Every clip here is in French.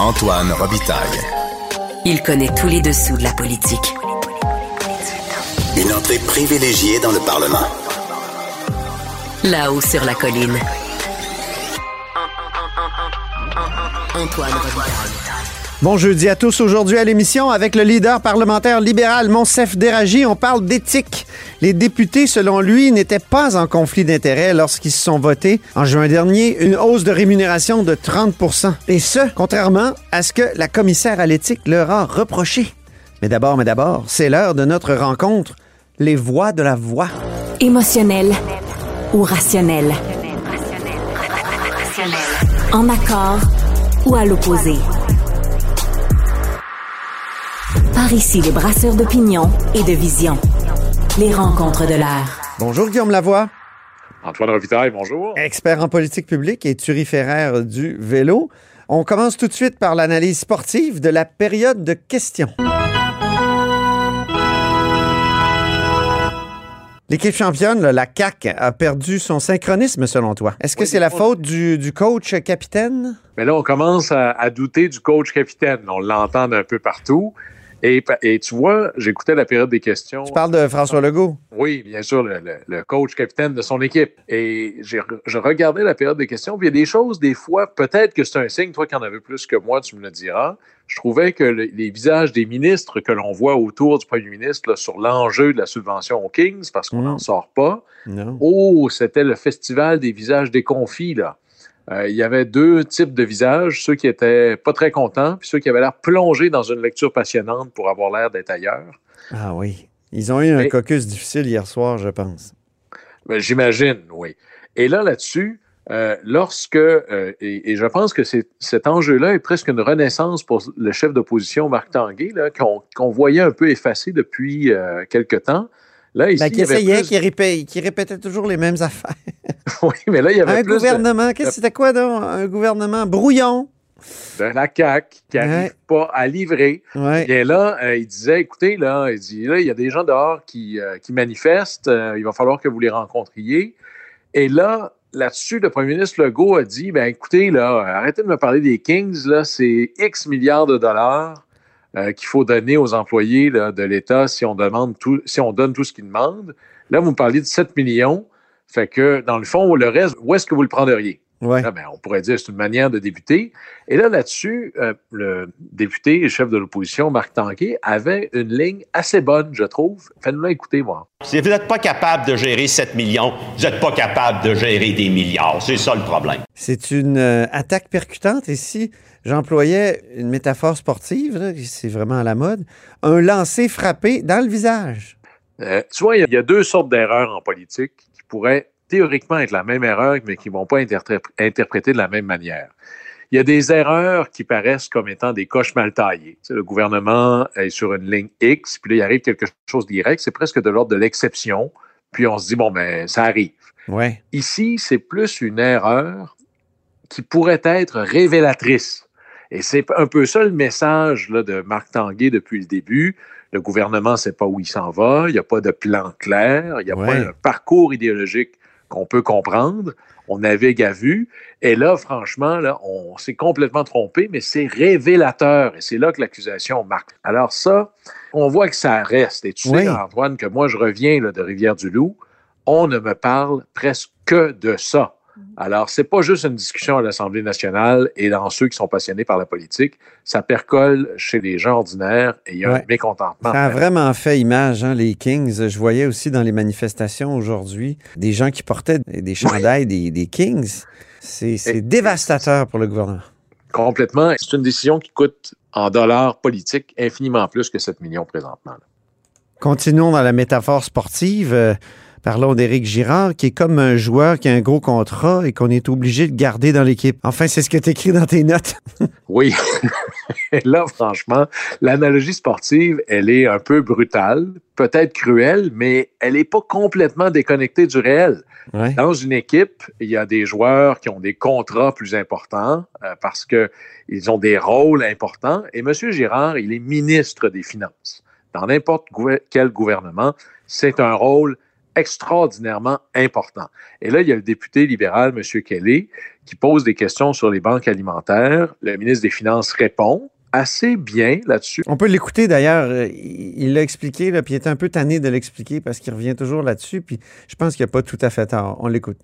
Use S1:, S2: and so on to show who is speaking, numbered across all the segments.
S1: Antoine Robitaille.
S2: Il connaît tous les dessous de la politique.
S1: Une entrée privilégiée dans le Parlement.
S2: Là-haut sur la colline. Antoine Robitaille.
S3: Bon jeudi à tous. Aujourd'hui à l'émission, avec le leader parlementaire libéral Monsef Déragi, on parle d'éthique. Les députés, selon lui, n'étaient pas en conflit d'intérêts lorsqu'ils se sont votés en juin dernier une hausse de rémunération de 30% Et ce, contrairement à ce que la commissaire à l'éthique leur a reproché. Mais d'abord, mais d'abord, c'est l'heure de notre rencontre. Les voix de la voix.
S4: Émotionnel ou rationnel? En accord ou à l'opposé? Par ici, les brasseurs d'opinion et de vision. Les rencontres de l'air.
S3: Bonjour Guillaume Lavoie.
S5: Antoine Robitaille, bonjour.
S3: Expert en politique publique et turiféraire du vélo. On commence tout de suite par l'analyse sportive de la période de questions. L'équipe championne, là, la CAC, a perdu son synchronisme selon toi. Est-ce que
S5: Oui,
S3: c'est la faute du, du coach capitaine?
S5: Mais là, on commence à, à douter du coach capitaine. On l'entend un peu partout. Et, tu vois, j'écoutais la période des questions.
S3: Tu parles de François Legault?
S5: Oui, bien sûr, le, le- le coach capitaine de son équipe. Et je regardais la période des questions. Puis il y a des choses, des fois, peut-être que c'est un signe, toi qui en avais plus que moi, tu me le diras. Je trouvais que le- les visages des ministres que l'on voit autour du premier ministre là, sur l'enjeu de la subvention aux Kings, parce qu'on
S3: Mm.
S5: n'en sort pas,
S3: Non.
S5: Oh, c'était le festival des visages déconfits, là. Euh, il y avait deux types de visages, ceux qui étaient pas très contents, puis ceux qui avaient l'air plongés dans une lecture passionnante pour avoir l'air d'être ailleurs.
S3: Ah oui. Ils ont eu un caucus difficile hier soir, je pense.
S5: Ben, J'imagine, oui. Et là, là-dessus, euh, lorsque, euh, et, et je pense que cet enjeu-là est presque une renaissance pour le chef d'opposition, Marc Tanguay, qu'on voyait un peu effacé depuis euh, quelque temps. Là, ici,
S3: Ben,
S5: il
S3: qui
S5: avait
S3: essayait,
S5: plus-
S3: qui, répé- qui répétait toujours les mêmes affaires.
S5: oui, mais là, il y avait
S3: Un
S5: plus de-
S3: gouvernement, qu'est-ce que c'était quoi donc? Un gouvernement brouillon.
S5: de, la CAQ qui
S3: Ouais.
S5: n'arrive pas à livrer.
S3: Ouais.
S5: Et là, euh, il disait, écoutez, là, il dit, là, il y a des gens dehors qui, euh, qui manifestent, euh, il va falloir que vous les rencontriez. Et là, là-dessus, le premier ministre Legault a dit, ben écoutez, là, arrêtez de me parler des Kings, là, c'est X milliards de dollars euh, qu'il faut donner aux employés là, de l'État si on demande tout, si on donne tout ce qu'ils demandent. Là, vous me parlez de 7 millions. Fait que, dans le fond, le reste, où est-ce que vous le prendriez?
S3: Ouais.
S5: Là, ben, on pourrait dire que c'est une manière de débuter. Et là, là-dessus, euh, le député et chef de l'opposition, Marc Tanquet, avait une ligne assez bonne, je trouve. Faites-nous écouter, moi.
S6: Si vous n'êtes pas capable de gérer 7 millions, vous n'êtes pas capable de gérer des milliards. C'est ça le problème.
S3: C'est une euh, attaque percutante. Si j'employais une métaphore sportive, c'est vraiment à la mode, un lancer frappé dans le visage.
S5: Euh, tu vois, il y a- deux sortes d'erreurs en politique qui pourraient théoriquement être la même erreur, mais qui ne vont pas être interprétées de la même manière. Il y a des erreurs qui paraissent comme étant des coches mal taillées. Tu sais, le gouvernement est sur une ligne X, puis là, il arrive quelque chose d'Y, c'est presque de l'ordre de l'exception, puis on se dit, bon, ben, ça arrive.
S3: Ouais.
S5: Ici, c'est plus une erreur qui pourrait être révélatrice. Et c'est un peu ça le message là, de Marc Tanguay depuis le début. Le gouvernement ne sait pas où il s'en va, il n'y a pas de plan clair, il n'y a
S3: Ouais.
S5: pas un parcours idéologique qu'on peut comprendre. On navigue à vue. Et là, franchement, là, on s'est complètement trompé, mais c'est révélateur. Et c'est là que l'accusation marque. Alors ça, on voit que ça reste. Et tu
S3: Oui.
S5: sais, Antoine, que moi, je reviens là, de Rivière-du-Loup. On ne me parle presque que de ça. Alors, c'est pas juste une discussion à l'Assemblée nationale et dans ceux qui sont passionnés par la politique. Ça percole chez les gens ordinaires et il y a
S3: Ouais.
S5: un mécontentement.
S3: Ça a vraiment fait image, hein, les Kings. Je voyais aussi dans les manifestations aujourd'hui des gens qui portaient des chandails des, des Kings. C'est dévastateur pour le gouvernement.
S5: Complètement. C'est une décision qui coûte en dollars politiques infiniment plus que 7 millions présentement. là.
S3: Continuons dans la métaphore sportive. Parlons d'Éric Girard, qui est comme un joueur qui a un gros contrat et qu'on est obligé de garder dans l'équipe. Enfin, c'est ce que tu écris dans tes notes.
S5: Oui. Là, franchement, l'analogie sportive, elle est un peu brutale, peut-être cruelle, mais elle n'est pas complètement déconnectée du réel.
S3: Ouais.
S5: Dans une équipe, il y a des joueurs qui ont des contrats plus importants euh, parce qu'ils ont des rôles importants. Et M. Girard, il est ministre des Finances. Dans n'importe quel gouvernement, c'est un rôle extraordinairement important. Et là, il y a le député libéral, M. Kelly, qui pose des questions sur les banques alimentaires. Le ministre des Finances répond assez bien là-dessus.
S3: On peut l'écouter d'ailleurs. Il l'a expliqué, là, puis il est un peu tanné de l'expliquer parce qu'il revient toujours là-dessus. Puis je pense qu'il n'y a pas tout à fait tort. On l'écoute.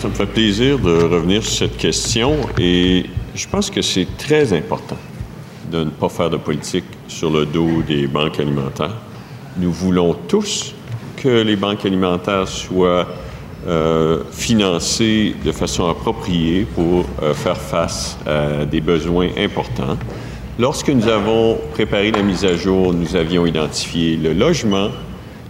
S7: Ça me fait plaisir de revenir sur cette question et je pense que c'est très important de ne pas faire de politique sur le dos des banques alimentaires. Nous voulons tous que les banques alimentaires soient euh, financées de façon appropriée pour euh, faire face à des besoins importants. Lorsque nous avons préparé la mise à jour, nous avions identifié le logement,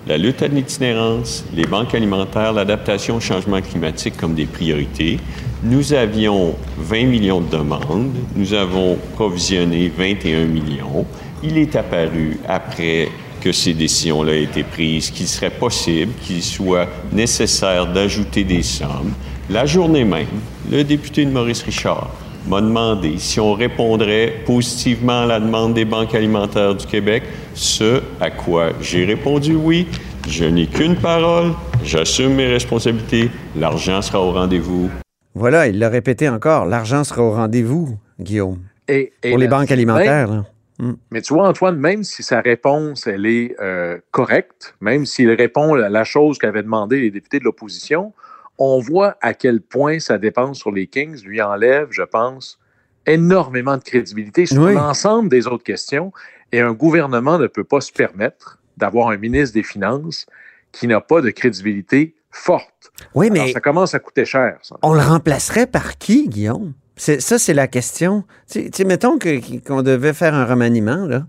S7: la lutte à l'itinérance, les banques alimentaires, l'adaptation au changement climatique comme des priorités. Nous avions 20 millions de demandes, nous avons provisionné 21 millions. Il est apparu après que ces décisions-là aient été prises, qu'il serait possible, qu'il soit nécessaire d'ajouter des sommes. La journée même, le député de Maurice Richard m'a demandé si on répondrait positivement à la demande des banques alimentaires du Québec, ce à quoi j'ai répondu oui. Je n'ai qu'une parole, j'assume mes responsabilités, l'argent sera au rendez-vous.
S3: Voilà, il l'a répété encore, l'argent sera au rendez-vous, Guillaume.
S5: Et,
S3: pour les banques alimentaires. Là.
S5: Mm. Mais tu vois, Antoine, même si sa réponse, elle est euh, correcte, même s'il répond à la chose qu'avaient demandé les députés de l'opposition, on voit à quel point sa dépense sur les Kings lui enlève, je pense, énormément de crédibilité sur l'ensemble des autres questions. Et un gouvernement ne peut pas se permettre d'avoir un ministre des Finances qui n'a pas de crédibilité forte.
S3: Oui, mais.
S5: ça commence à coûter cher.
S3: On le remplacerait par qui, Guillaume? Ça, c'est la question. Tu sais, mettons qu'on devait faire un remaniement, là.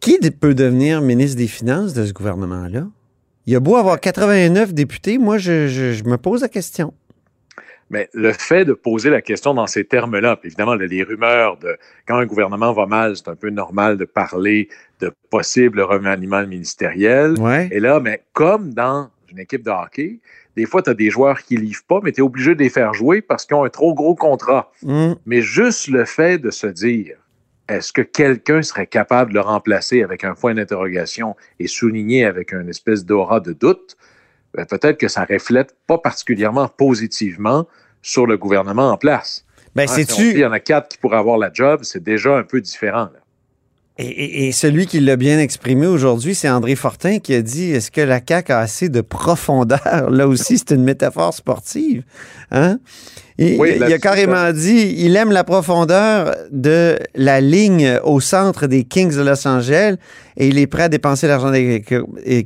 S3: Qui peut devenir ministre des Finances de ce gouvernement-là? Il y a beau avoir 89 députés, moi, je, me pose la question.
S5: Mais le fait de poser la question dans ces termes-là, puis évidemment, les rumeurs de quand un gouvernement va mal, c'est un peu normal de parler de possible remaniement ministériel. Et là, mais comme dans une équipe de hockey, des fois, tu as des joueurs qui ne livrent pas, mais tu es obligé de les faire jouer parce qu'ils ont un trop gros contrat. Mm. Mais juste le fait de se dire, est-ce que quelqu'un serait capable de le remplacer avec un point d'interrogation et souligner avec une espèce d'aura de doute, ben, peut-être que ça reflète pas particulièrement positivement sur le gouvernement en place.
S3: Ben,
S5: hein, il y en a quatre qui pourraient avoir la job, c'est déjà un peu différent.
S3: Et, celui qui l'a bien exprimé aujourd'hui, c'est André Fortin qui a dit Est-ce que la CAQ a assez de profondeur? Là aussi, c'est une métaphore sportive. Hein? il a carrément dit il aime la profondeur de la ligne au centre des Kings de Los Angeles et il est prêt à dépenser l'argent des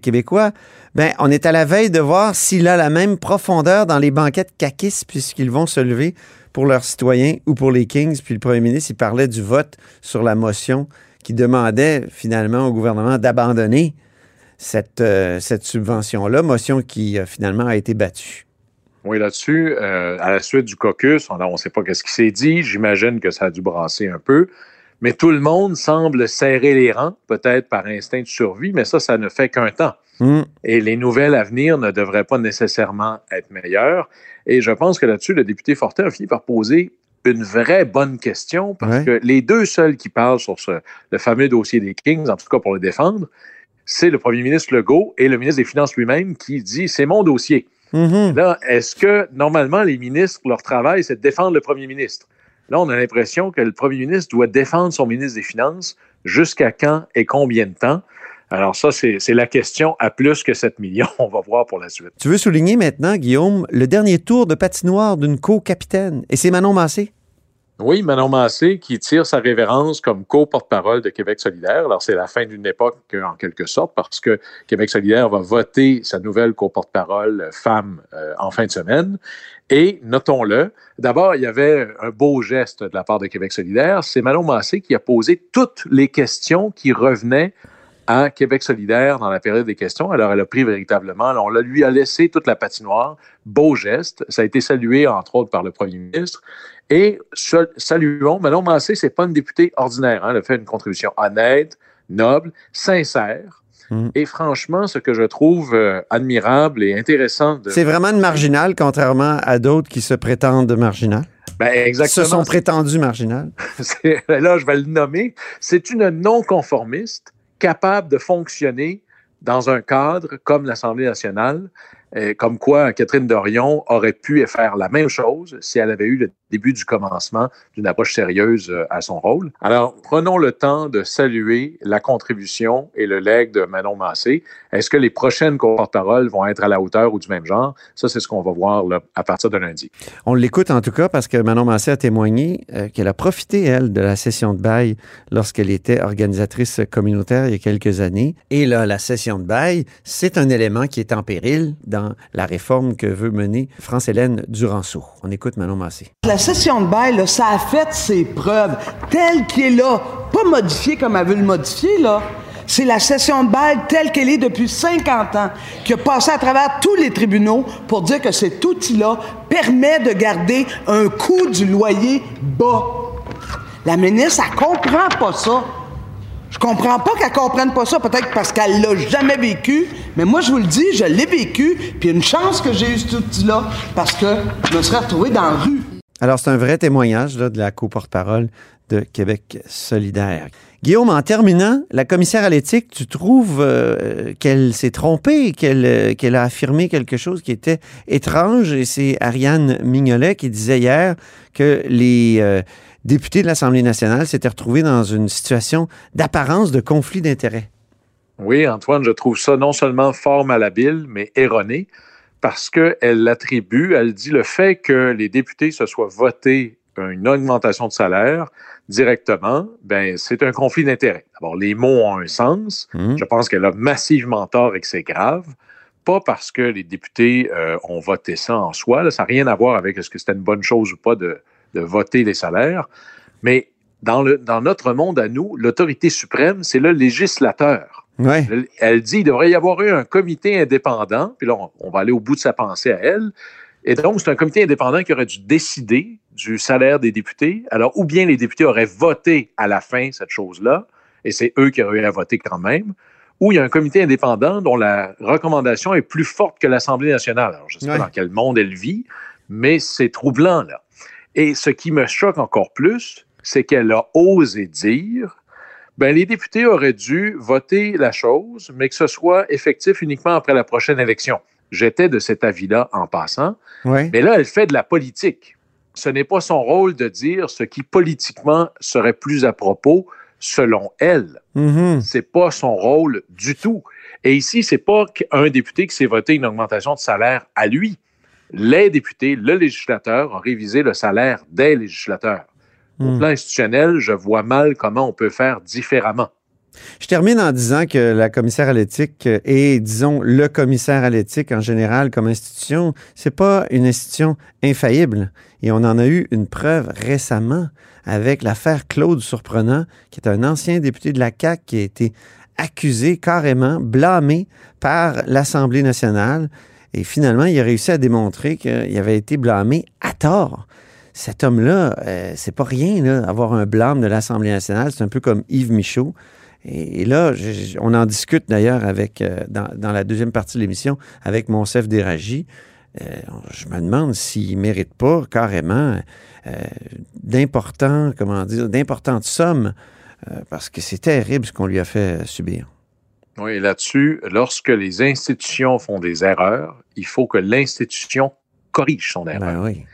S3: Québécois. Ben, on est à la veille de voir s'il a la même profondeur dans les banquettes CAQIS puisqu'ils vont se lever pour leurs citoyens ou pour les Kings. Puis le premier ministre, il parlait du vote sur la motion qui demandait finalement au gouvernement d'abandonner cette, euh, cette subvention-là, motion qui euh, finalement a été battue.
S5: Oui, là-dessus, euh, à la suite du caucus, on ne sait pas ce qui s'est dit. J'imagine que ça a dû brasser un peu. Mais tout le monde semble serrer les rangs, peut-être par instinct de survie, mais ça, ça ne fait qu'un temps. Hmm. Et les nouvelles à venir ne devraient pas nécessairement être meilleures. Et je pense que là-dessus, le député Fortin a fini par poser une vraie bonne question parce que les deux seuls qui parlent sur ce, le fameux dossier des Kings, en tout cas pour le défendre, c'est le premier ministre Legault et le ministre des Finances lui-même qui dit c'est mon dossier. Mm-hmm. Là, est-ce que normalement les ministres, leur travail, c'est de défendre le premier ministre? Là, on a l'impression que le premier ministre doit défendre son ministre des Finances jusqu'à quand et combien de temps? Alors ça, c'est la question à plus que 7 millions. On va voir pour la suite.
S3: Tu veux souligner maintenant, Guillaume, le dernier tour de patinoire d'une co-capitaine. Et c'est Manon Massé.
S5: Oui, Manon Massé qui tire sa révérence comme co-porte-parole de Québec solidaire. Alors, c'est la fin d'une époque, en quelque sorte, parce que Québec solidaire va voter sa nouvelle co-porte-parole euh, femme euh, en fin de semaine. Et notons-le, d'abord, il y avait un beau geste de la part de Québec solidaire. C'est Manon Massé qui a posé toutes les questions qui revenaient à Québec solidaire dans la période des questions. Alors, elle a pris véritablement, on lui a laissé toute la patinoire. Beau geste. Ça a été salué, entre autres, par le premier ministre. Et saluons, Manon Massé, c'est pas une députée ordinaire. Hein. Elle a fait une contribution honnête, noble, sincère. Hmm. Et franchement, ce que je trouve euh, admirable et intéressant. De...
S3: C'est vraiment une marginale, contrairement à d'autres qui se prétendent marginales.
S5: Ben, exactement.
S3: Se sont prétendus marginales.
S5: là, je vais le nommer. C'est une non-conformiste capable de fonctionner dans un cadre comme l'Assemblée nationale. Et comme quoi Catherine Dorion aurait pu faire la même chose si elle avait eu le début du commencement d'une approche sérieuse euh, à son rôle. Alors, prenons le temps de saluer la contribution et le legs de Manon Massé. Est-ce que les prochaines porte-paroles vont être à la hauteur ou du même genre? Ça, c'est ce qu'on va voir là, à partir de lundi.
S3: On l'écoute en tout cas parce que Manon Massé a témoigné euh, qu'elle a profité, elle, de la session de bail lorsqu'elle était organisatrice communautaire il y a quelques années. Et là, la session de bail, c'est un élément qui est en péril dans la réforme que veut mener France-Hélène Duranceau. On écoute Manon Massé.
S8: La session de bail, ça a fait ses preuves, telle qu'elle est là, pas modifiée comme elle veut le modifier, là. C'est la session de bail telle qu'elle est depuis 50 ans, qui a passé à travers tous les tribunaux pour dire que cet outil-là permet de garder un coût du loyer bas. La ministre, elle comprend pas ça. Je comprends pas qu'elle comprenne pas ça, peut-être parce qu'elle l'a jamais vécu, mais moi je vous le dis, je l'ai vécu, puis une chance que j'ai eu cet outil-là, parce que je me serais retrouvé dans la rue.
S3: Alors, c'est un vrai témoignage de la co-porte-parole de Québec solidaire. Guillaume, en terminant, la commissaire à l'éthique, tu trouves euh, qu'elle s'est trompée, qu'elle euh, qu'elle a affirmé quelque chose qui était étrange, et c'est Ariane Mignolet qui disait hier que les euh, députés de l'Assemblée nationale s'étaient retrouvés dans une situation d'apparence de conflit d'intérêts.
S5: Oui, Antoine, je trouve ça non seulement fort malhabile, mais erroné parce qu'elle l'attribue, elle dit le fait que les députés se soient votés une augmentation de salaire directement, ben c'est un conflit d'intérêts. D'abord, les mots ont un sens.
S3: Mmh.
S5: Je pense qu'elle a massivement tort et que c'est grave. Pas parce que les députés euh, ont voté ça en soi. Là, ça n'a rien à voir avec est-ce que c'était une bonne chose ou pas de, de voter les salaires. Mais dans, le, dans notre monde à nous, l'autorité suprême, c'est le législateur.
S3: Ouais.
S5: Elle, elle dit qu'il devrait y avoir eu un comité indépendant, puis là, on, on va aller au bout de sa pensée à elle. Et donc, c'est un comité indépendant qui aurait dû décider du salaire des députés. Alors, ou bien les députés auraient voté à la fin cette chose-là, et c'est eux qui auraient eu à voter quand même, ou il y a un comité indépendant dont la recommandation est plus forte que l'Assemblée nationale. Alors, je ne sais
S3: Ouais.
S5: pas dans quel monde elle vit, mais c'est troublant, là. Et ce qui me choque encore plus, c'est qu'elle a osé dire ben, les députés auraient dû voter la chose, mais que ce soit effectif uniquement après la prochaine élection. J'étais de cet avis-là en passant.
S3: Ouais.
S5: Mais là, elle fait de la politique. Ce n'est pas son rôle de dire ce qui politiquement serait plus à propos selon elle.
S3: Mhm.
S5: C'est pas son rôle du tout. Et ici, c'est pas un député qui s'est voté une augmentation de salaire à lui. Les députés, le législateur, ont révisé le salaire des législateurs. Au
S3: Hmm.
S5: plan institutionnel, je vois mal comment on peut faire différemment.
S3: Je termine en disant que la commissaire à l'éthique et, disons, le commissaire à l'éthique en général comme institution, c'est pas une institution infaillible. Et on en a eu une preuve récemment avec l'affaire Claude Surprenant, qui est un ancien député de la CAQ qui a été accusé carrément, blâmé par l'Assemblée nationale. Et finalement, il a réussi à démontrer qu'il avait été blâmé à tort. Cet homme-là, euh, c'est pas rien, là, avoir un blâme de l'Assemblée nationale. C'est un peu comme Yves Michaud. Et, et là, je- on en discute d'ailleurs avec euh, dans, dans la deuxième partie de l'émission avec Monsef Déragi. Euh, je me demande s'il ne mérite pas carrément euh, d'importants, comment dire, d'importantes sommes, parce que c'est terrible ce qu'on lui a fait subir.
S5: Oui, là-dessus, lorsque les institutions font des erreurs, il faut que l'institution corrige son erreur.
S3: Ben oui.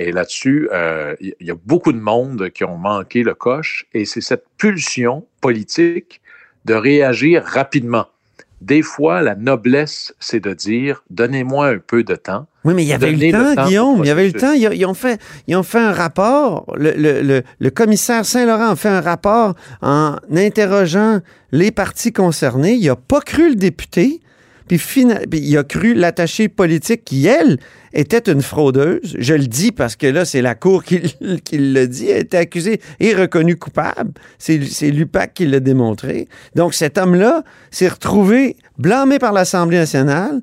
S5: Et là-dessus, euh, il y a beaucoup de monde qui ont manqué le coche et c'est cette pulsion politique de réagir rapidement. Des fois, la noblesse, c'est de dire donnez-moi un peu de temps.
S3: Oui, mais il y avait eu le
S5: le
S3: temps,
S5: temps au
S3: Guillaume. Il y avait eu le temps. Ils, ont fait, ils ont fait un rapport. Le- le commissaire Saint-Laurent a fait un rapport en interrogeant les partis concernés. Il n'a pas cru le député. Puis, fina- puis il a cru l'attachée politique qui, elle, était une fraudeuse. Je le dis parce que là, c'est la Cour qui, le dit. Elle était accusée et reconnue coupable. C'est l'UPAC qui l'a démontré. Donc, cet homme-là s'est retrouvé blâmé par l'Assemblée nationale.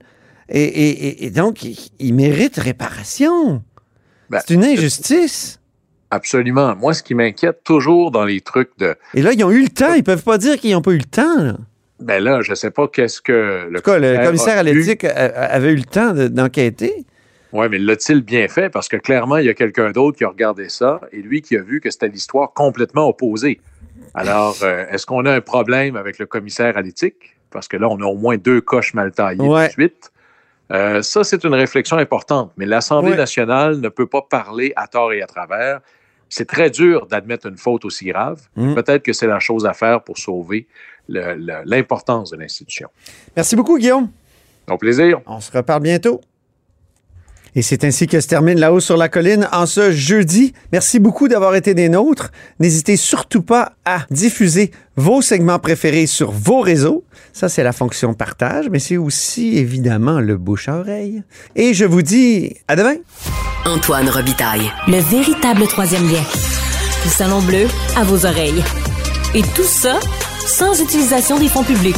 S3: Et, et- et- et donc, il, il mérite réparation.
S5: Ben,
S3: c'est une injustice.
S5: Absolument. Moi, ce qui m'inquiète toujours dans les trucs de
S3: Et là, ils ont eu le temps. Ils peuvent pas dire qu'ils n'ont pas eu le temps. là.
S5: Ben là, je sais pas qu'est-ce que le
S3: En tout cas, le commissaire à l'éthique avait eu le temps de- d'enquêter.
S5: Oui, mais l'a-t-il bien fait? Parce que clairement, il y a quelqu'un d'autre qui a regardé ça et lui qui a vu que c'était l'histoire complètement opposée. Alors, euh, est-ce qu'on a un problème avec le commissaire à l'éthique? Parce que là, on a au moins deux coches mal taillées
S3: Ouais.
S5: de suite. Euh, ça, c'est une réflexion importante, mais l'Assemblée
S3: Ouais.
S5: nationale ne peut pas parler à tort et à travers. C'est très dur d'admettre une faute aussi grave.
S3: Mhm.
S5: Peut-être que c'est la chose à faire pour sauver l'importance de l'institution.
S3: Merci beaucoup, Guillaume.
S5: Au plaisir.
S3: On se reparle bientôt. Et c'est ainsi que se termine La Hausse sur la colline en ce jeudi. Merci beaucoup d'avoir été des nôtres. N'hésitez surtout pas à diffuser vos segments préférés sur vos réseaux. Ça, c'est la fonction partage, mais c'est aussi évidemment le bouche à oreille. Et je vous dis à demain.
S2: Antoine Robitaille.
S4: Le véritable troisième lien. Le salon bleu à vos oreilles. Et tout ça sans utilisation des fonds publics.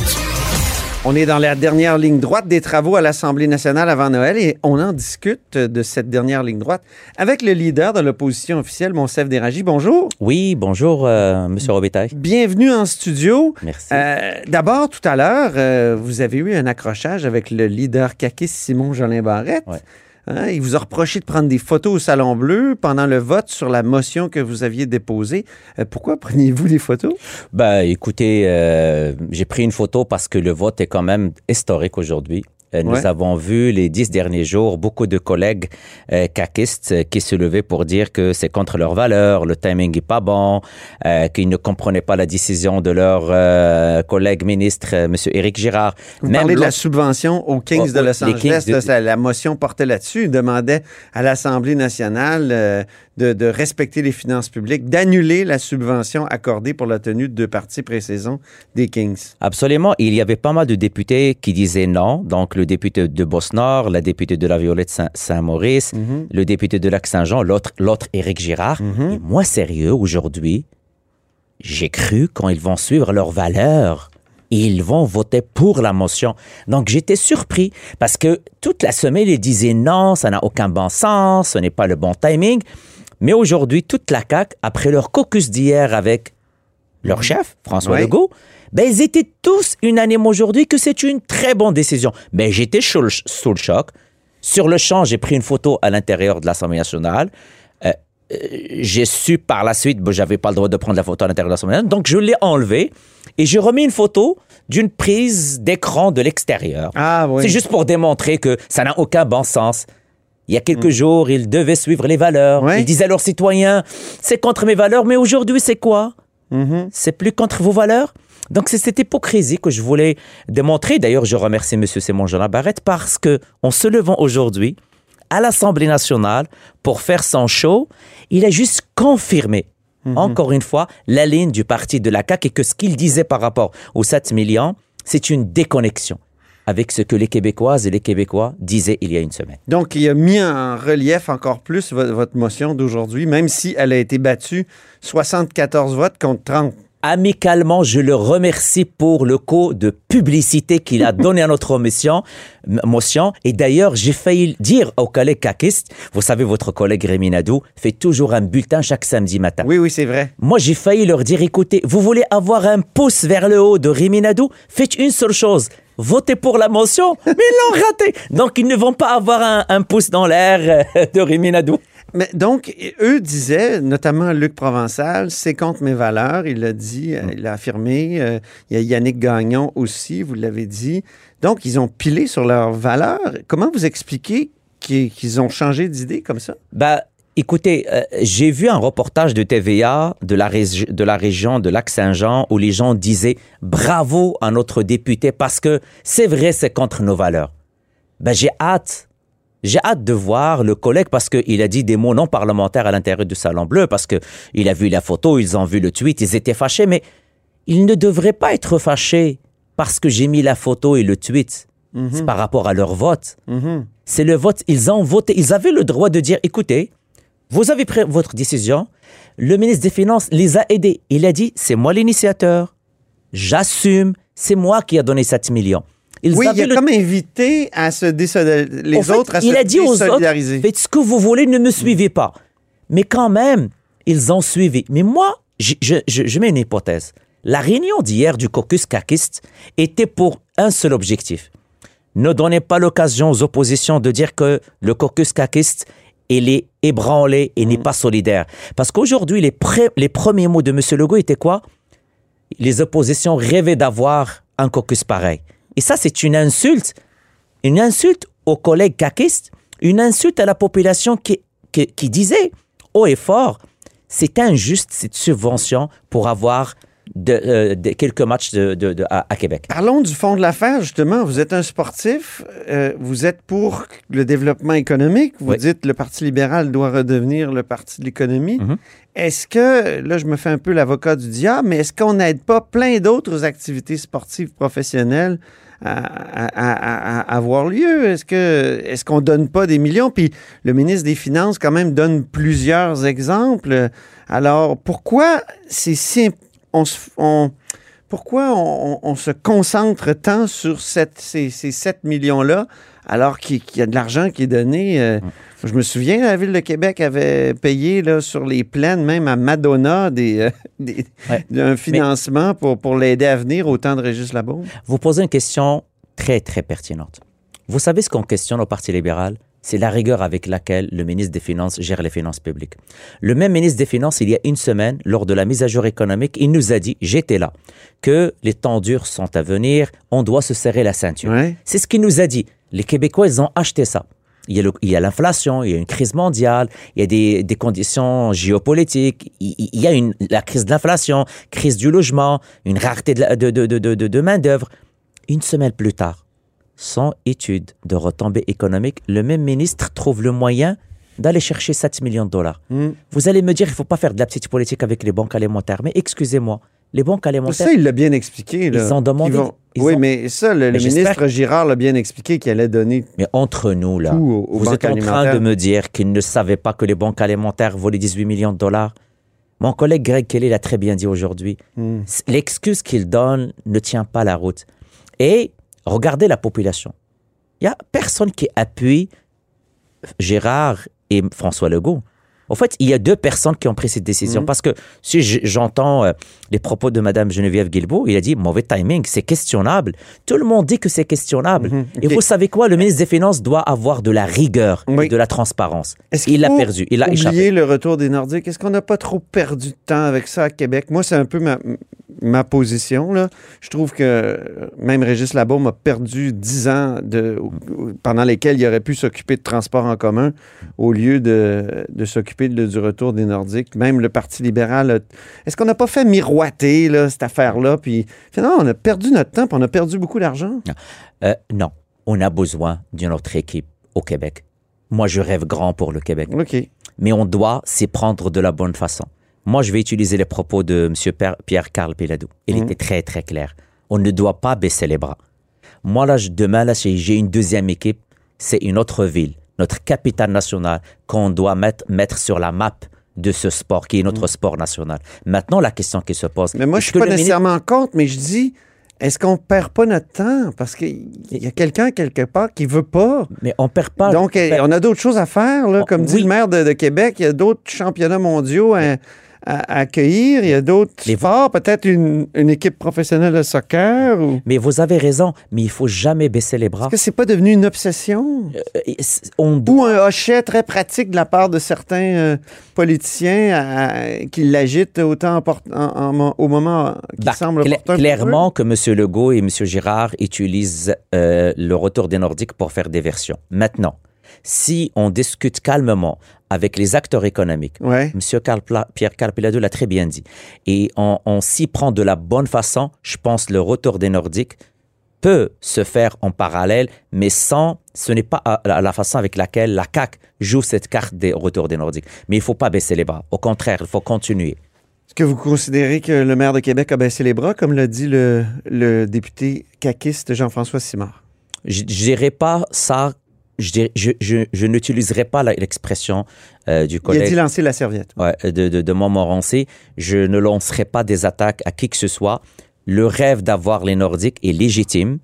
S3: On est dans la dernière ligne droite des travaux à l'Assemblée nationale avant Noël et on en discute de cette dernière ligne droite avec le leader de l'opposition officielle, Monsef Déragi. Bonjour.
S9: Oui, bonjour, euh, Monsieur Robitaille.
S3: Bienvenue en studio.
S9: Merci.
S3: Euh, D'abord, tout à l'heure, euh, vous avez eu un accrochage avec le leader caquiste Simon Jolin Barrette.
S9: Ouais.
S3: Hein, il vous a reproché de prendre des photos au Salon Bleu pendant le vote sur la motion que vous aviez déposée. Euh, pourquoi preniez-vous des photos?
S9: Ben, écoutez, euh, j'ai pris une photo parce que le vote est quand même historique aujourd'hui. Euh, Nous
S3: Ouais.
S9: avons vu les dix derniers jours beaucoup de collègues euh, caquistes euh, qui se levaient pour dire que c'est contre leurs valeurs, le timing est pas bon, euh, qu'ils ne comprenaient pas la décision de leur euh, collègue ministre, euh, Monsieur Éric Girard.
S3: Vous
S9: Même
S3: parlez de la subvention aux Kings
S9: Oh,
S3: de
S9: oh,
S3: Los
S9: les
S3: Angeles.
S9: Kings de-
S3: la motion portait là-dessus. Demandait à l'Assemblée nationale euh, de, de respecter les finances publiques, d'annuler la subvention accordée pour la tenue de deux parties pré-saison des Kings.
S9: Absolument. Il y avait pas mal de députés qui disaient non. Donc, le député de Bosse-Nord, la députée de la Violette Saint- Saint-Maurice, le député de Lac-Saint-Jean, l'autre, l'autre Éric Girard. Et moi, sérieux, aujourd'hui, j'ai cru quand ils vont suivre leurs valeurs, ils vont voter pour la motion. Donc, j'étais surpris parce que toute la semaine, ils disaient non, ça n'a aucun bon sens, ce n'est pas le bon timing. Mais aujourd'hui, toute la CAQ, après leur caucus d'hier avec leur chef, François
S3: Ouais.
S9: Legault, ben, ils étaient tous unanimes aujourd'hui que c'est une très bonne décision. Mais j'étais sous le, sous le choc. Sur le champ, j'ai pris une photo à l'intérieur de l'Assemblée nationale. Euh, euh, j'ai su par la suite, ben, j'avais pas le droit de prendre la photo à l'intérieur de l'Assemblée nationale, donc je l'ai enlevée et j'ai remis une photo d'une prise d'écran de l'extérieur.
S3: Ah oui.
S9: C'est juste pour démontrer que ça n'a aucun bon sens. Il y a quelques jours, ils devaient suivre les valeurs.
S3: Ouais.
S9: Ils disaient à leurs citoyens, c'est contre mes valeurs, mais aujourd'hui, c'est quoi?
S3: Mhm.
S9: C'est plus contre vos valeurs? Donc, c'est cette hypocrisie que je voulais démontrer. D'ailleurs, je remercie M. Simon Jean Barrette parce que, en se levant aujourd'hui à l'Assemblée nationale pour faire son show, il a juste confirmé, encore une fois, la ligne du parti de la CAQ et que ce qu'il disait par rapport aux 7 millions, c'est une déconnexion avec ce que les Québécoises et les Québécois disaient il y a une semaine.
S3: Donc, il a mis en relief encore plus vo- votre motion d'aujourd'hui, même si elle a été battue 74 votes contre 30.
S9: amicalement, je le remercie pour le coup de publicité qu'il a donné à notre mission. m- motion. Et d'ailleurs, j'ai failli dire aux collègues caquistes, vous savez, votre collègue Rémi Nadeau fait toujours un bulletin chaque samedi matin.
S3: Oui, oui, c'est vrai.
S9: Moi, j'ai failli leur dire, écoutez, vous voulez avoir un pouce vers le haut de Rémi Nadeau? Faites une seule chose. Votez pour la motion. Mais ils l'ont raté. Donc, ils ne vont pas avoir un, un pouce dans l'air euh, de Rémi Nadeau.
S3: Mais donc, eux disaient, notamment Luc Provençal, c'est contre mes valeurs. Il l'a dit, euh, il l'a affirmé. Euh, Il y a Yannick Gagnon aussi, vous l'avez dit. Donc, ils ont pilé sur leurs valeurs. Comment vous expliquez qu'ils ont changé d'idée comme ça?
S9: Bah, écoutez, euh, j'ai vu un reportage de TVA de la, de la région de Lac-Saint-Jean où les gens disaient bravo à notre député parce que c'est vrai, c'est contre nos valeurs. Ben, j'ai hâte. J'ai hâte de voir le collègue parce qu'il a dit des mots non parlementaires à l'intérieur du Salon Bleu, parce qu'il a vu la photo, ils ont vu le tweet, ils étaient fâchés, mais ils ne devraient pas être fâchés parce que j'ai mis la photo et le tweet. C'est par rapport à leur vote. C'est le vote. Ils ont voté. Ils avaient le droit de dire, écoutez, vous avez pris votre décision. Le ministre des Finances les a aidés. Il a dit, c'est moi l'initiateur. J'assume. C'est moi qui a donné 7 millions. Ils
S3: oui, il a
S9: le-
S3: comme invité à se désolidariser, les
S9: fait,
S3: autres à
S9: il
S3: se
S9: a dit aux autres, faites ce que vous voulez, ne me suivez pas. Mais quand même, ils ont suivi. Mais moi, je- je mets une hypothèse. La réunion d'hier du caucus caquiste était pour un seul objectif. Ne donnez pas l'occasion aux oppositions de dire que le caucus caquiste il est ébranlé et n'est pas solidaire. Parce qu'aujourd'hui, les, premiers mots de M. Legault étaient quoi? Les oppositions rêvaient d'avoir un caucus pareil. Et ça, c'est une insulte. Une insulte aux collègues caquistes une insulte à la population qui, qui, qui disait haut et fort, c'est injuste cette subvention pour avoir de, euh, de- quelques matchs de, de- de- à, à Québec.
S3: Parlons du fond de l'affaire, justement. Vous êtes un sportif, euh, vous êtes pour le développement économique. Vous
S9: Oui.
S3: dites le Parti libéral doit redevenir le parti de l'économie.
S9: Mhm.
S3: Est-ce que, là, je me fais un peu l'avocat du diable, mais est-ce qu'on n'aide pas plein d'autres activités sportives professionnelles à, à- à- avoir lieu? Est-ce que est-ce qu'on donne pas des millions? Puis le ministre des Finances, quand même, donne plusieurs exemples. Alors, pourquoi c'est si imp- on se- on- pourquoi on, se concentre tant sur cette- ces, ces 7 millions-là alors qu'il y a de l'argent qui est donné? euh, je me souviens, la Ville de Québec avait payé là, sur les plaines, même à Madonna, des, euh, des-
S9: Ouais.
S3: un financement pour, pour l'aider à venir au temps de Régis Labaume.
S9: Vous posez une question très, très pertinente. Vous savez ce qu'on questionne au Parti libéral? C'est la rigueur avec laquelle le ministre des Finances gère les finances publiques. Le même ministre des Finances, il y a une semaine, lors de la mise à jour économique, il nous a dit, j'étais là, que les temps durs sont à venir, on doit se serrer la ceinture.
S3: Ouais.
S9: C'est ce qu'il nous a dit. Les Québécois, ils ont acheté ça. Il y a il l'inflation, il y a une crise mondiale, il y a des, des conditions géopolitiques, il, il- y a une, la crise de l'inflation, crise du logement, une rareté de- de main-d'œuvre. Une semaine plus tard, sans étude de retombées économiques, le même ministre trouve le moyen d'aller chercher 7 millions de dollars.
S3: Mm.
S9: Vous allez me dire, il ne faut pas faire de la petite politique avec les banques alimentaires. Mais excusez-moi, les banques alimentaires,
S3: Ça, il l'a bien expliqué. là.
S9: Ils ont demandé-
S3: Ils vont-
S9: ils
S3: oui,
S9: ont-
S3: mais ça, le,
S9: Mais
S3: ministre Girard l'a bien expliqué qu'il allait donner
S9: mais entre nous, là,
S3: tout aux, aux
S9: vous êtes en train de me dire qu'ils ne savaient pas que les banques alimentaires volaient 18 millions de dollars. Mon collègue Greg Kelly l'a très bien dit aujourd'hui.
S3: Hmm.
S9: L'excuse qu'il donne ne tient pas la route. Et regardez la population. Il n'y a personne qui appuie Gérard et François Legault. En fait, il y a deux personnes qui ont pris cette décision.
S3: Mhm.
S9: Parce que si j'entends euh, les propos de Mme Geneviève Guilbeault, il a dit mauvais timing, c'est questionnable. Tout le monde dit que c'est questionnable.
S3: Mhm.
S9: Et vous savez quoi? Le ministre des Finances doit avoir de la rigueur
S3: Oui.
S9: et de la transparence.
S3: Est-ce
S9: Il l'a perdu, il a échappé.
S3: oublier le retour des Nordiques? Est-ce qu'on n'a pas trop perdu de temps avec ça à Québec? Moi, c'est un peu ma, ma position. Là. Je trouve que euh, même Régis Labaume a perdu dix ans de, pendant lesquels il aurait pu s'occuper de transport en commun au lieu de, de s'occuper du retour des Nordiques. Même le Parti libéral. Est-ce qu'on n'a pas fait miroiter là, cette affaire-là? Puis finalement, on a perdu notre temps puis on a perdu beaucoup d'argent.
S9: Euh, non, on a besoin d'une autre équipe au Québec. Moi, je rêve grand pour le Québec.
S3: OK.
S9: mais on doit s'y prendre de la bonne façon. Moi, je vais utiliser les propos de M. Pierre-Carl Péladou. Il
S3: Mhm.
S9: était très, très clair. On ne doit pas baisser les bras. Moi, là, demain, là, j'ai une deuxième équipe. C'est une autre ville, notre capitale nationale, qu'on doit mettre, mettre sur la map de ce sport, qui est notre sport national. Maintenant, la question qui se pose...
S3: Mais moi, je
S9: est-ce
S3: suis pas
S9: le ministre-
S3: nécessairement contre, mais je dis, est-ce qu'on perd pas notre temps? Parce qu'il y a quelqu'un quelque part qui veut pas.
S9: Mais on perd pas...
S3: Donc, on a d'autres choses à faire. Là.
S9: Oh,
S3: Comme dit le maire de, de Québec, il y a d'autres championnats mondiaux à, à- à accueillir. Il y a d'autres
S9: Les-
S3: sports, peut-être une, une équipe professionnelle de soccer. Ou...
S9: mais vous avez raison, mais il faut jamais baisser les bras.
S3: Est-ce que c'est pas devenu une obsession?
S9: Euh, on
S3: Ou un hochet très pratique de la part de certains euh, politiciens à- qui l'agitent autant en port- en- en- au moment qui
S9: Bah,
S3: semble
S9: clairement que M. Legault et M. Girard utilisent euh, le retour des Nordiques pour faire des versions. Maintenant, si on discute calmement avec les acteurs économiques,
S3: Ouais.
S9: M. Carl Pla- Pierre Carpelado l'a très bien dit, et on, on s'y prend de la bonne façon, je pense le retour des Nordiques peut se faire en parallèle, mais sans, ce n'est pas à- à la façon avec laquelle la CAQ joue cette carte des retours des Nordiques. Mais il ne faut pas baisser les bras. Au contraire, il faut continuer.
S3: Est-ce que vous considérez que le maire de Québec a baissé les bras, comme l'a dit le, le député caquiste Jean-François Simard?
S9: je ne dirais pas ça, je, je, je, je n'utiliserai pas l'expression euh, du
S3: Il a dit
S9: collègue
S3: lancer la serviette.
S9: ouais, de, de, de Montmorency. Je ne lancerai pas des attaques à qui que ce soit. Le rêve d'avoir les Nordiques est légitime.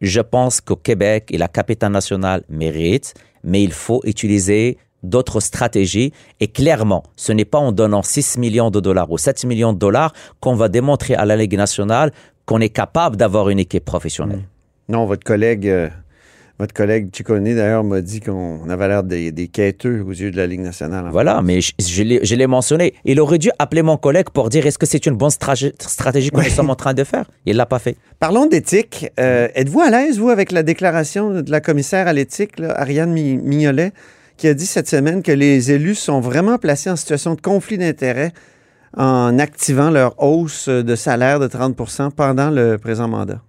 S9: Je pense qu'au Québec et la capitale nationale méritent, mais il faut utiliser d'autres stratégies. Et clairement, ce n'est pas en donnant 6 millions de dollars ou 7 millions de dollars qu'on va démontrer à la Ligue nationale qu'on est capable d'avoir une équipe professionnelle.
S3: Non, votre collègue, euh, Votre collègue Ciccone, d'ailleurs, m'a dit qu'on avait l'air des, des quêteux aux yeux de la Ligue nationale.
S9: Voilà, mais je, je l'ai- mentionné. Il aurait dû appeler mon collègue pour dire est-ce que c'est une bonne stratégie que nous sommes en train de faire? Il l'a pas fait.
S3: Parlons d'éthique. Euh, Êtes-vous à l'aise, vous, avec la déclaration de la commissaire à l'éthique, Ariane Mi- Mignolet, qui a dit cette semaine que les élus sont vraiment placés en situation de conflit d'intérêts en activant leur hausse de salaire de 30% pendant le présent mandat?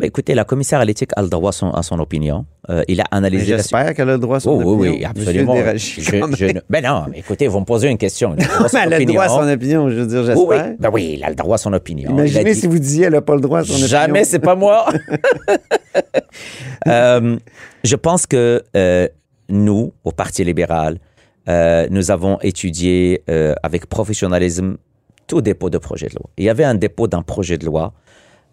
S9: Mais écoutez, la commissaire à l'éthique a le droit à son, à son opinion. Euh, il a analysé la
S3: J'espère qu'elle a le droit à son
S9: Oh,
S3: opinion.
S9: oui, oui, absolument.
S3: Déragi,
S9: Je- ne- ben non, mais écoutez, vous me posez une question.
S3: Mais elle a le droit à son opinion, je veux dire,
S9: Oui, oui.
S3: j'espère.
S9: Ben oui, il a le droit à son opinion.
S3: Imaginez
S9: dit-
S3: si vous disiez elle n'a pas le droit à son opinion.
S9: Jamais, c'est pas moi. Euh, je pense que euh, nous, au Parti libéral, nous avons étudié avec professionnalisme tout dépôt de projet de loi. Il y avait un dépôt d'un projet de loi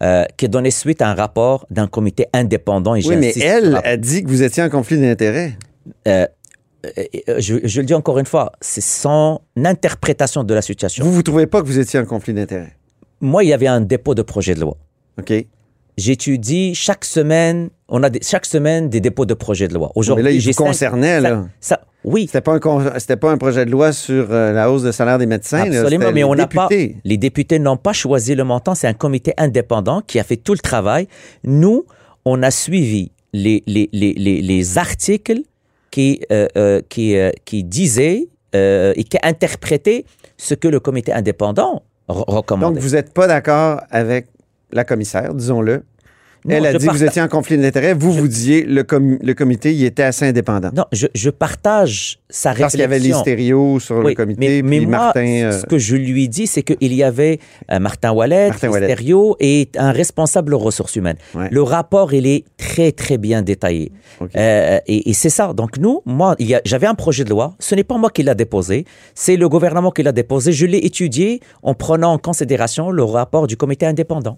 S9: euh, qui donnait suite à un rapport d'un comité indépendant. Et
S3: Oui, mais elle a dit que vous étiez en conflit d'intérêts.
S9: euh, euh, je, je le dis encore une fois, c'est son interprétation de la situation.
S3: Vous, vous trouvez pas que vous étiez en conflit d'intérêts?
S9: Moi, il y avait un dépôt de projet de loi.
S3: OK.
S9: J'étudie chaque semaine, on a des- chaque semaine des dépôts de projets de loi.
S3: Mais là,
S9: Aujourd'hui,
S3: il
S9: j'ai
S3: vous
S9: cinq-
S3: concernait,
S9: ça-
S3: là.
S9: ça- oui,
S3: C'était pas, un c'était pas un projet de loi sur euh, la hausse de salaire des médecins. là.
S9: absolument, mais on n'a pas. Les députés n'ont pas choisi le montant. C'est un comité indépendant qui a fait tout le travail. Nous, on a suivi les, les, les, les, les articles qui, euh, euh, qui, euh, qui disaient euh, et qui interprétaient ce que le comité indépendant re- recommandait.
S3: Donc, vous n'êtes pas d'accord avec la commissaire, disons-le.
S9: Non,
S3: Elle a dit que vous étiez en conflit d'intérêts. Vous, vous disiez le, com- le comité, il était assez indépendant.
S9: Non, je, je partage sa réflexion.
S3: Parce qu'il y avait les stéréos sur le comité,
S9: mais, mais
S3: puis
S9: moi,
S3: Martin... euh,
S9: ce que je lui dis, c'est qu'il y avait euh, Martin Wallet,
S3: Martin
S9: et un responsable aux ressources humaines.
S3: Ouais.
S9: Le rapport, il est très, très bien détaillé. Euh, et et c'est ça. Donc, nous, moi, a- j'avais un projet de loi. Ce n'est pas moi qui l'a déposé. C'est le gouvernement qui l'a déposé. Je l'ai étudié en prenant en considération le rapport du comité indépendant.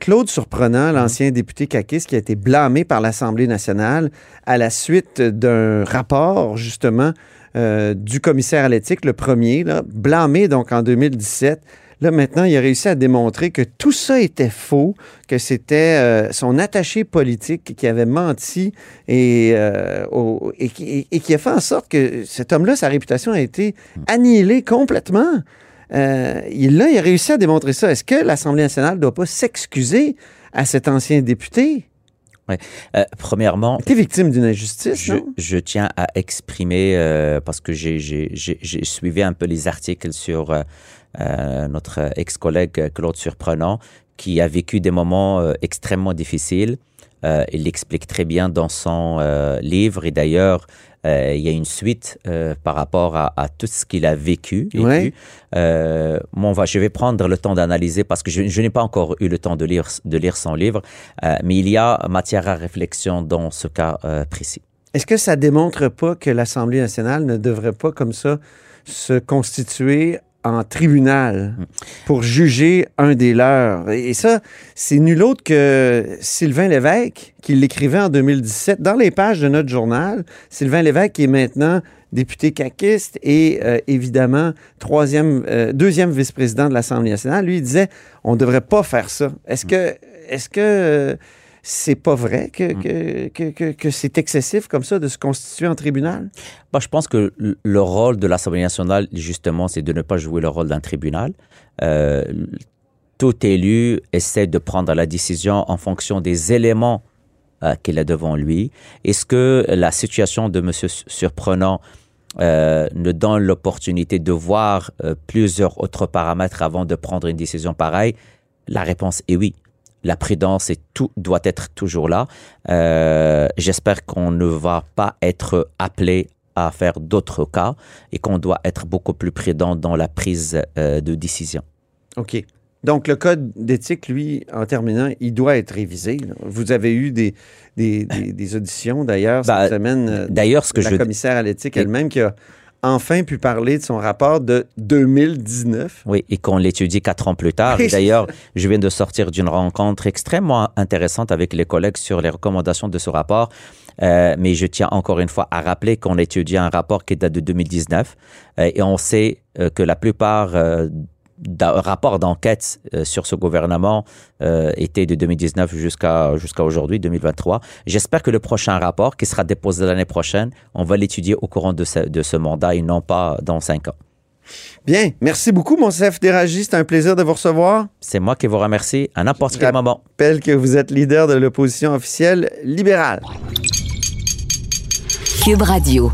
S3: Claude Surprenant, l'ancien député caquiste qui a été blâmé par l'Assemblée nationale à la suite d'un rapport, justement, euh, du commissaire à l'éthique, le premier, là, blâmé donc en 2017. Là, maintenant, il a réussi à démontrer que tout ça était faux, que c'était euh, son attaché politique qui avait menti et, euh, au- et, et qui a fait en sorte que cet homme-là, sa réputation a été annihilée complètement. Euh, il, là, il a réussi à démontrer ça. Est-ce que l'Assemblée nationale ne doit pas s'excuser à cet ancien député?
S9: Euh, premièrement,
S3: Il était victime d'une injustice,
S9: je,
S3: non?
S9: je tiens à exprimer, euh, parce que j'ai- suivi un peu les articles sur notre ex-collègue Claude Surprenant, qui a vécu des moments extrêmement difficiles. Euh, il l'explique très bien dans son euh, livre et d'ailleurs, euh, il y a une suite par rapport à, à tout ce qu'il a vécu.
S3: Ouais.
S9: bon, va, je vais prendre le temps d'analyser parce que je, je n'ai pas encore eu le temps de lire, de lire son livre, mais il y a matière à réflexion dans ce cas précis.
S3: Est-ce que ça démontre pas que l'Assemblée nationale ne devrait pas, comme ça, se constituer en tribunal pour juger un des leurs? Et ça, c'est nul autre que Sylvain Lévesque, qui l'écrivait en 2017 dans les pages de notre journal. Sylvain Lévesque, est maintenant député caquiste et euh, évidemment troisième, euh, deuxième vice-président de l'Assemblée nationale, lui disait on ne devrait pas faire ça. Est-ce que, est-ce que euh, c'est pas vrai que, que, que, que- que c'est excessif comme ça de se constituer en tribunal?
S9: Bah, je pense que le- le rôle de l'Assemblée nationale, justement, c'est de ne pas jouer le rôle d'un tribunal. Euh, tout élu essaie de prendre la décision en fonction des éléments euh, qu'il a devant lui. Est-ce que la situation de M. Surprenant euh, nous donne l'opportunité de voir euh, plusieurs autres paramètres avant de prendre une décision pareille? La réponse est oui. La prudence tout, doit être toujours là. Euh, J'espère qu'on ne va pas être appelé à faire d'autres cas et qu'on doit être beaucoup plus prudent dans la prise euh, de décision.
S3: OK. Donc, le code d'éthique, lui, en terminant, il doit être révisé. Vous avez eu des, des, des- des auditions, d'ailleurs,
S9: Bah,
S3: cette semaine, euh,
S9: D'ailleurs, ce que
S3: la
S9: je
S3: commissaire à l'éthique elle-même qui a enfin pu parler de son rapport de 2019.
S9: Oui, et qu'on l'étudie quatre ans plus tard. Et D'ailleurs, je viens de sortir d'une rencontre extrêmement intéressante avec les collègues sur les recommandations de ce rapport. Euh, mais je tiens encore une fois à rappeler qu'on étudie un rapport qui date de 2019 euh, et on sait euh, que la plupart rapport d'enquête euh, sur ce gouvernement euh, était de 2019 jusqu'à jusqu'à aujourd'hui, 2023. J'espère que le prochain rapport, qui sera déposé l'année prochaine, on va l'étudier au courant de ce, de ce mandat et non pas dans cinq ans.
S3: Bien, merci beaucoup, Monsef Déragi. C'est un plaisir de vous recevoir.
S9: C'est moi qui vous remercie à n'importe quel moment.
S3: Je rappelle que vous êtes leader de l'opposition officielle libérale.
S2: Cube Radio.